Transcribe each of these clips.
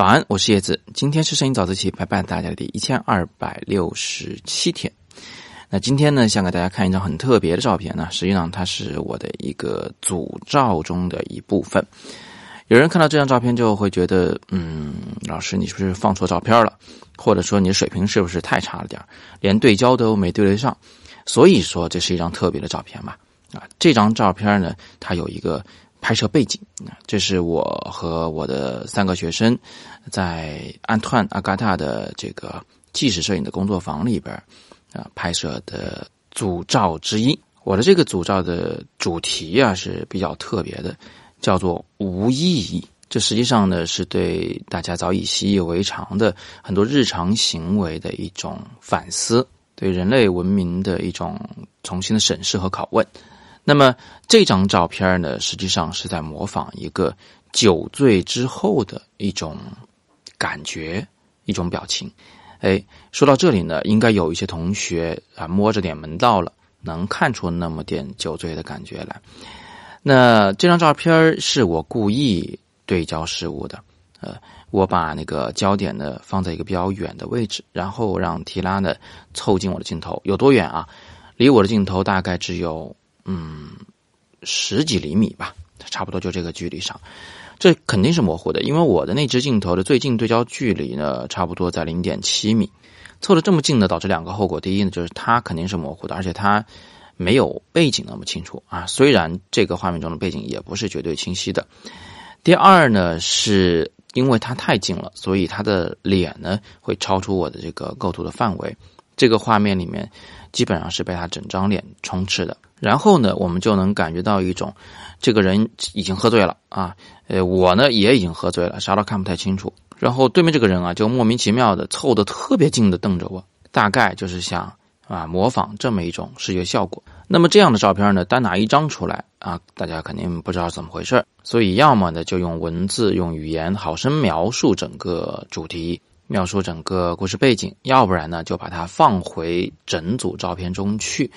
早安，我是叶子。今天是摄影早自习陪伴大家的第一千二百六十七天。那今天呢，想给大家看一张很特别的照片呢。实际上，它是我的一个组照中的一部分。有人看到这张照片就会觉得，嗯，老师你是不是放错照片了？或者说你的水平是不是太差了点连对焦都没对得上？所以说这是一张特别的照片吧？啊，这张照片呢，它有一个。拍摄背景，这是我和我的三个学生在安图安阿嘎塔的这个纪实摄影的工作坊里边啊拍摄的组照之一。我的这个组照的主题啊是比较特别的，叫做无意义。这实际上呢是对大家早已习以为常的很多日常行为的一种反思，对人类文明的一种重新的审视和拷问。那么这张照片呢，实际上是在模仿一个酒醉之后的一种感觉、一种表情。哎，说到这里呢，应该有一些同学啊摸着点门道了，能看出那么点酒醉的感觉来。那这张照片是我故意对焦失误的，呃，我把那个焦点呢放在一个比较远的位置，然后让提拉呢凑近我的镜头，有多远啊？离我的镜头大概只有。嗯，十几厘米吧，差不多就这个距离上，这肯定是模糊的，因为我的那只镜头的最近对焦距离呢，差不多在零点七米，凑的这么近呢，导致两个后果：第一呢，就是它肯定是模糊的，而且它没有背景那么清楚啊。虽然这个画面中的背景也不是绝对清晰的；第二呢，是因为它太近了，所以它的脸呢会超出我的这个构图的范围，这个画面里面基本上是被他整张脸充斥的。然后呢，我们就能感觉到一种，这个人已经喝醉了啊，呃，我呢也已经喝醉了，啥都看不太清楚。然后对面这个人啊，就莫名其妙的凑得特别近的瞪着我，大概就是想啊模仿这么一种视觉效果。那么这样的照片呢，单拿一张出来啊，大家肯定不知道怎么回事所以要么呢就用文字、用语言好生描述整个主题，描述整个故事背景；要不然呢就把它放回整组照片中去。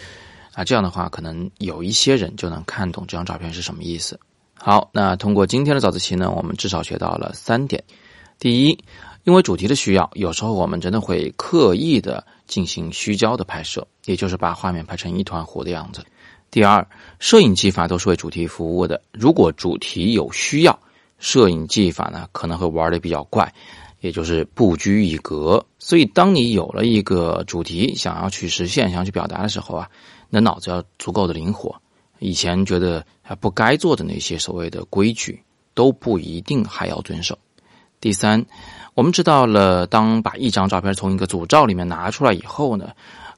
啊，这样的话，可能有一些人就能看懂这张照片是什么意思。好，那通过今天的早自习呢，我们至少学到了三点：第一，因为主题的需要，有时候我们真的会刻意的进行虚焦的拍摄，也就是把画面拍成一团糊的样子；第二，摄影技法都是为主题服务的，如果主题有需要，摄影技法呢可能会玩的比较怪。也就是不拘一格，所以当你有了一个主题，想要去实现、想要去表达的时候啊，那脑子要足够的灵活。以前觉得还不该做的那些所谓的规矩，都不一定还要遵守。第三，我们知道了，当把一张照片从一个组照里面拿出来以后呢，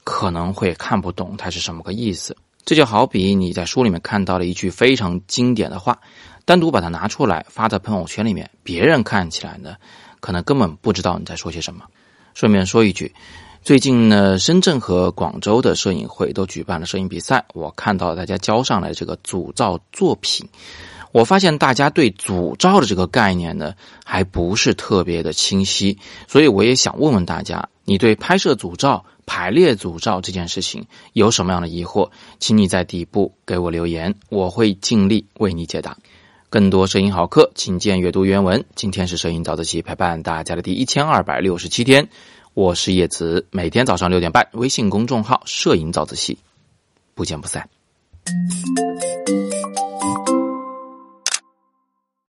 可能会看不懂它是什么个意思。这就好比你在书里面看到了一句非常经典的话，单独把它拿出来发在朋友圈里面，别人看起来呢？可能根本不知道你在说些什么。顺便说一句，最近呢，深圳和广州的摄影会都举办了摄影比赛。我看到大家交上来这个组照作品，我发现大家对组照的这个概念呢，还不是特别的清晰。所以我也想问问大家，你对拍摄组照、排列组照这件事情有什么样的疑惑？请你在底部给我留言，我会尽力为你解答。更多摄影好课，请见阅读原文。今天是摄影早自习陪伴大家的第一千二百六十七天，我是叶子，每天早上六点半，微信公众号“摄影早自习”，不见不散。